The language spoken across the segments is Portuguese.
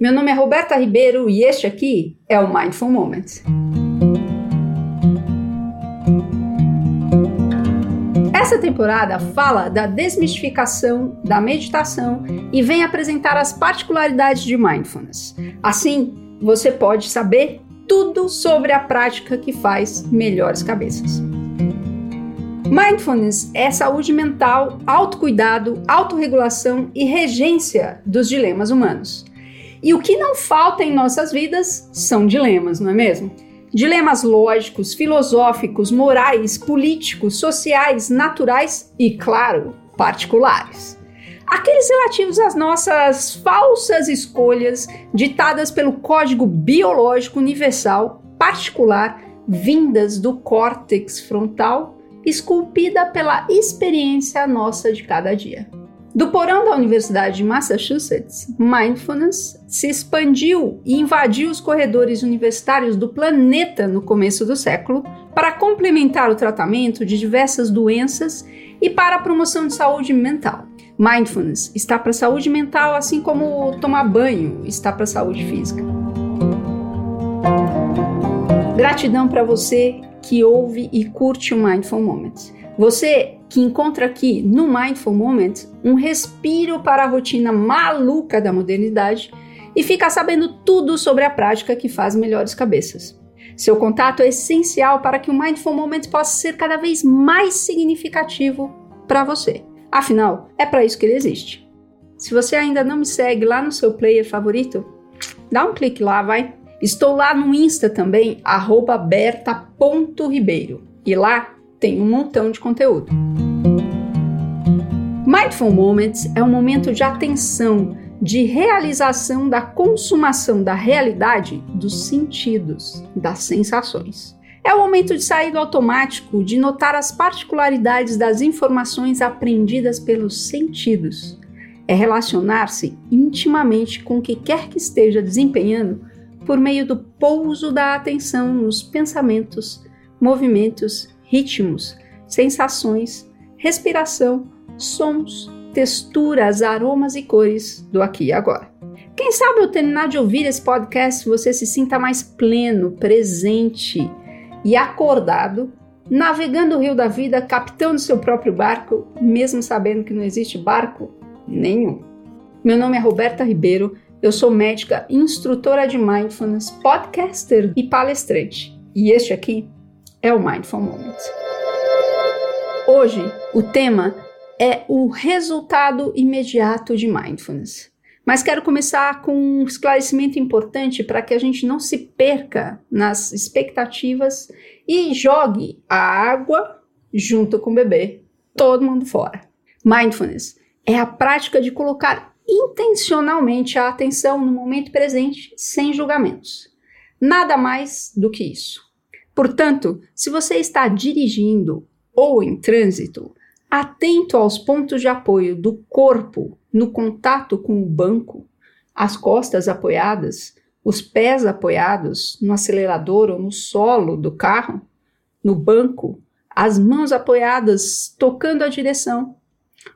Meu nome é Roberta Ribeiro e este aqui é o Mindful Moments. Essa temporada fala da desmistificação da meditação e vem apresentar as particularidades de mindfulness. Assim, você pode saber tudo sobre a prática que faz melhores cabeças. Mindfulness é saúde mental, autocuidado, autorregulação e regência dos dilemas humanos. E o que não falta em nossas vidas são dilemas, não é mesmo? Dilemas lógicos, filosóficos, morais, políticos, sociais, naturais e, claro, particulares. Aqueles relativos às nossas falsas escolhas ditadas pelo código biológico universal particular vindas do córtex frontal esculpida pela experiência nossa de cada dia. Do porão da Universidade de Massachusetts, Mindfulness se expandiu e invadiu os corredores universitários do planeta no começo do século para complementar o tratamento de diversas doenças e para a promoção de saúde mental. Mindfulness está para a saúde mental, assim como tomar banho está para a saúde física. Gratidão para você que ouve e curte o Mindful Moments. Você que encontra aqui no Mindful Moments um respiro para a rotina maluca da modernidade e fica sabendo tudo sobre a prática que faz melhores cabeças. Seu contato é essencial para que o Mindful Moments possa ser cada vez mais significativo para você. Afinal, é para isso que ele existe. Se você ainda não me segue lá no seu player favorito, dá um clique lá, vai. Estou lá no Insta também, berta.ribeiro. E lá tem um montão de conteúdo. Mindful Moments é um momento de atenção, de realização da consumação da realidade dos sentidos, das sensações. É o momento de sair do automático, de notar as particularidades das informações aprendidas pelos sentidos. É relacionar-se intimamente com o que quer que esteja desempenhando por meio do pouso da atenção nos pensamentos, movimentos, ritmos, sensações, respiração, sons, texturas, aromas e cores do aqui e agora. Quem sabe ao terminar de ouvir esse podcast você se sinta mais pleno, presente e acordado, navegando o rio da vida, capitão do seu próprio barco, mesmo sabendo que não existe barco nenhum. Meu nome é Roberta Ribeiro eu sou médica, instrutora de mindfulness, podcaster e palestrante. E este aqui é o Mindful Moment. Hoje, o tema é o resultado imediato de mindfulness. Mas quero começar com um esclarecimento importante para que a gente não se perca nas expectativas e jogue a água junto com o bebê, todo mundo fora. Mindfulness é a prática de colocar intencionalmente a atenção no momento presente, sem julgamentos. Nada mais do que isso. Portanto, se você está dirigindo ou em trânsito, atento aos pontos de apoio do corpo no contato com o banco, as costas apoiadas, os pés apoiados no acelerador ou no solo do carro, no banco, as mãos apoiadas tocando a direção,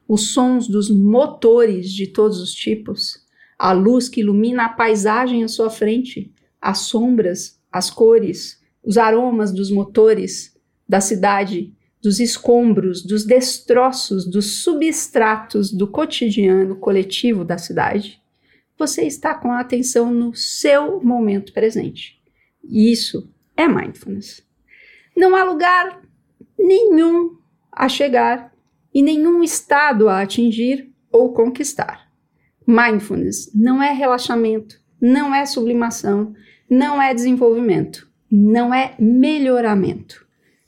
os sons dos motores de todos os tipos, a luz que ilumina a paisagem à sua frente, as sombras, as cores, os aromas dos motores da cidade, dos escombros, dos destroços, dos substratos do cotidiano coletivo da cidade, você está com a atenção no seu momento presente. E isso é mindfulness. Não há lugar nenhum a chegar e nenhum estado a atingir ou conquistar. Mindfulness não é relaxamento, não é sublimação, não é desenvolvimento, não é melhoramento.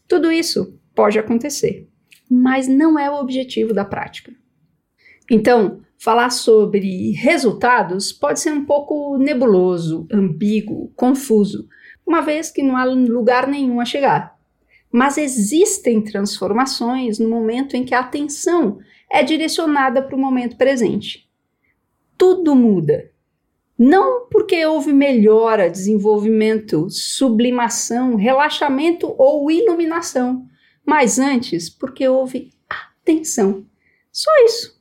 Tudo isso pode acontecer, mas não é o objetivo da prática. Então, falar sobre resultados pode ser um pouco nebuloso, ambíguo, confuso, uma vez que não há lugar nenhum a chegar. Mas existem transformações no momento em que a atenção é direcionada para o momento presente. Tudo muda. Não porque houve melhora, desenvolvimento, sublimação, relaxamento ou iluminação, mas antes porque houve atenção. Só isso.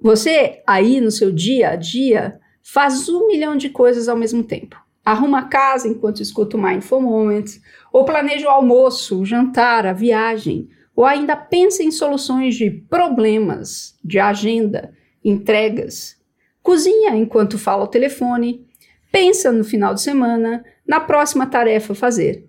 Você aí no seu dia a dia faz um milhão de coisas ao mesmo tempo. Arruma a casa enquanto escuta o Mindful Moments, ou planeja o almoço, o jantar, a viagem, ou ainda pensa em soluções de problemas, de agenda, entregas. Cozinha enquanto fala ao telefone, pensa no final de semana, na próxima tarefa a fazer.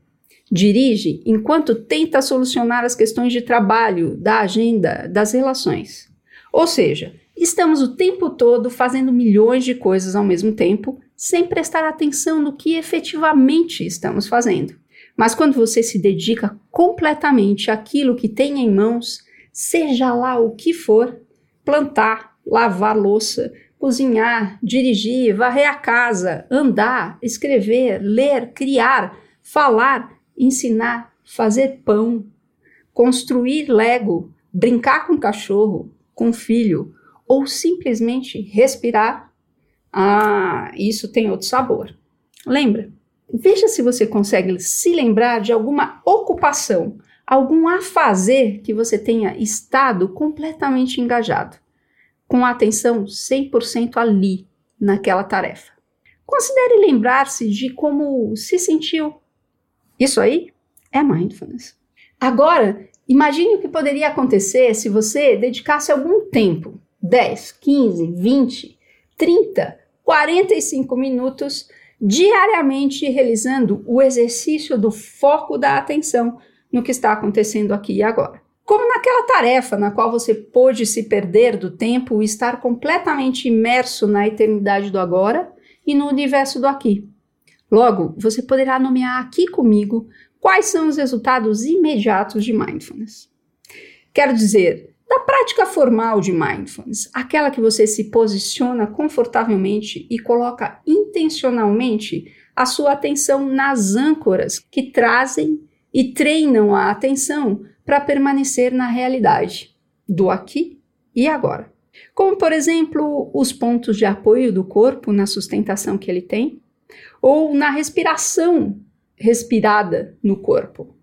Dirige enquanto tenta solucionar as questões de trabalho, da agenda, das relações. Ou seja, estamos o tempo todo fazendo milhões de coisas ao mesmo tempo, sem prestar atenção no que efetivamente estamos fazendo. Mas quando você se dedica completamente àquilo que tem em mãos, seja lá o que for, plantar, lavar louça, cozinhar, dirigir, varrer a casa, andar, escrever, ler, criar, falar, ensinar, fazer pão, construir Lego, brincar com cachorro, com filho, ou simplesmente respirar, ah, isso tem outro sabor. Lembra? Veja se você consegue se lembrar de alguma ocupação, algum a fazer que você tenha estado completamente engajado, com a atenção 100% ali, naquela tarefa. Considere lembrar-se de como se sentiu. Isso aí é mindfulness. Agora, imagine o que poderia acontecer se você dedicasse algum tempo 10, 15, 20, 30, 45 minutos diariamente realizando o exercício do foco da atenção no que está acontecendo aqui e agora. Como naquela tarefa na qual você pôde se perder do tempo e estar completamente imerso na eternidade do agora e no universo do aqui. Logo, você poderá nomear aqui comigo quais são os resultados imediatos de mindfulness. Quero dizer, da prática formal de mindfulness, aquela que você se posiciona confortavelmente e coloca intencionalmente a sua atenção nas âncoras que trazem e treinam a atenção para permanecer na realidade do aqui e agora. Como, por exemplo, os pontos de apoio do corpo na sustentação que ele tem, ou na respiração respirada no corpo,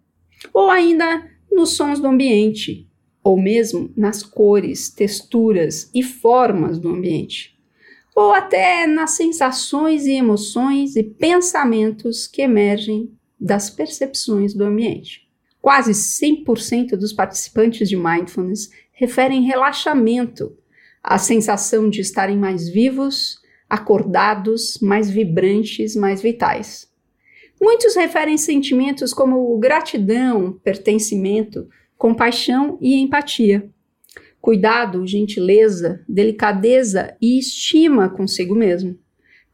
ou ainda nos sons do ambiente, ou mesmo nas cores, texturas e formas do ambiente, ou até nas sensações e emoções e pensamentos que emergem das percepções do ambiente. Quase 100% dos participantes de mindfulness referem relaxamento, a sensação de estarem mais vivos, acordados, mais vibrantes, mais vitais. Muitos referem sentimentos como gratidão, pertencimento, compaixão e empatia. Cuidado, gentileza, delicadeza e estima consigo mesmo.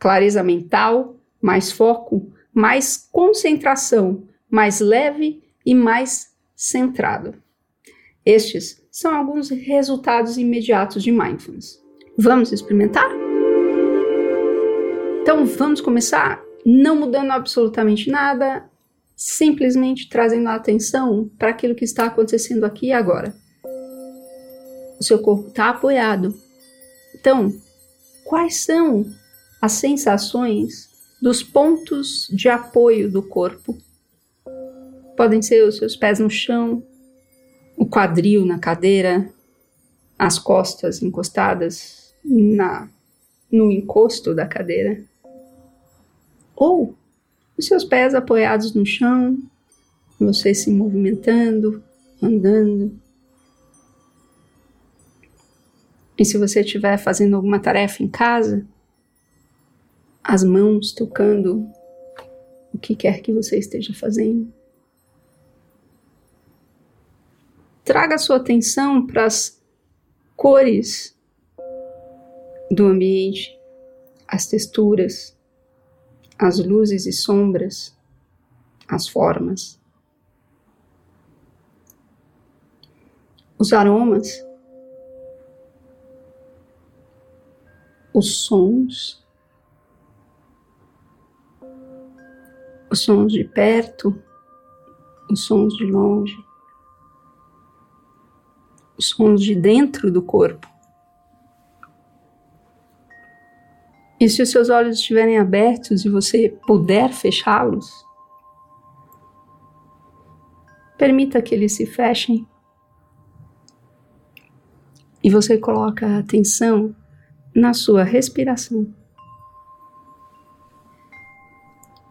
Clareza mental, mais foco, mais concentração, mais leve e mais centrado. Estes são alguns resultados imediatos de mindfulness. Vamos experimentar? Então vamos começar não mudando absolutamente nada, simplesmente trazendo a atenção para aquilo que está acontecendo aqui e agora. O seu corpo está apoiado. Então, quais são as sensações dos pontos de apoio do corpo? Podem ser os seus pés no chão, o quadril na cadeira, as costas encostadas na no encosto da cadeira. Ou os seus pés apoiados no chão, você se movimentando, andando. E se você estiver fazendo alguma tarefa em casa, as mãos tocando o que quer que você esteja fazendo. Traga sua atenção para as cores do ambiente, as texturas, as luzes e sombras, as formas. Os aromas, os sons, os sons de perto, os sons de longe, os sons de dentro do corpo. E se os seus olhos estiverem abertos e você puder fechá-los, permita que eles se fechem. E você coloca a atenção na sua respiração,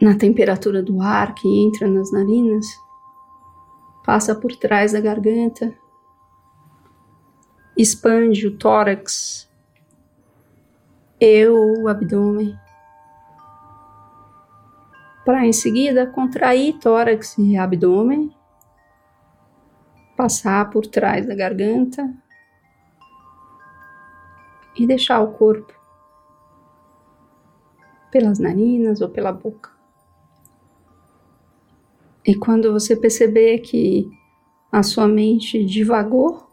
na temperatura do ar que entra nas narinas, passa por trás da garganta, expande o tórax, e o abdômen, para em seguida contrair tórax e abdômen, passar por trás da garganta. E deixar o corpo pelas narinas ou pela boca. E quando você perceber que a sua mente divagou,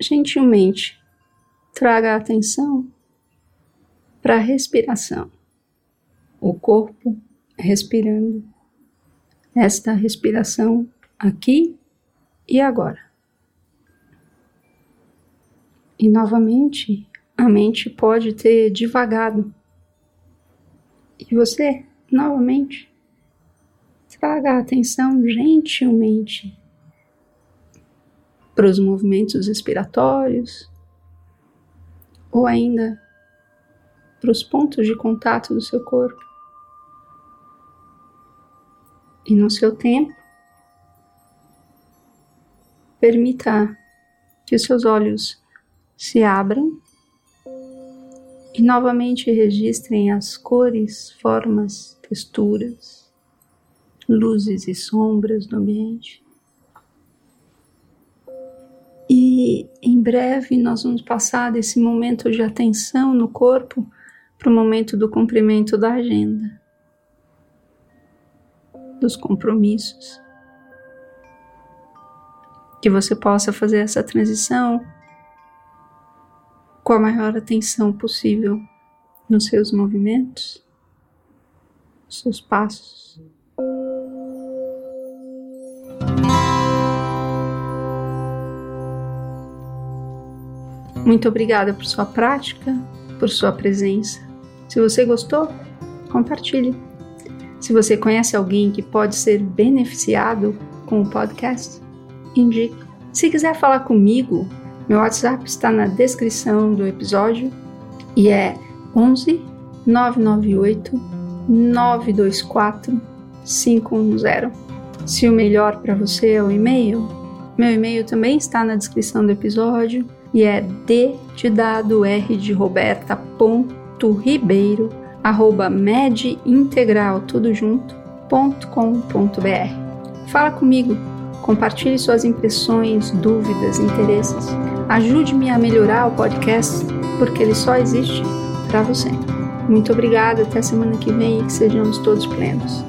gentilmente traga a atenção para a respiração. O corpo respirando esta respiração aqui e agora. E novamente, a mente pode ter divagado. E você, novamente, traga a atenção gentilmente para os movimentos respiratórios ou ainda para os pontos de contato do seu corpo. E no seu tempo, permita que os seus olhos se abram e novamente registrem as cores, formas, texturas, luzes e sombras do ambiente. E em breve nós vamos passar desse momento de atenção no corpo para o momento do cumprimento da agenda, dos compromissos. Que você possa fazer essa transição com a maior atenção possível nos seus movimentos, nos seus passos. Muito obrigada por sua prática, por sua presença. Se você gostou, compartilhe. Se você conhece alguém que pode ser beneficiado com o podcast, indique. Se quiser falar comigo, meu WhatsApp está na descrição do episódio e é 11 998 924 510. Se o melhor para você é o e-mail, meu e-mail também está na descrição do episódio e é d de dado r de roberta ponto ribeiro arroba medintegral tudo junto ponto com ponto br. Fala comigo Compartilhe suas impressões, dúvidas, interesses. Ajude-me a melhorar o podcast, porque ele só existe para você. Muito obrigada, até semana que vem e que sejamos todos plenos.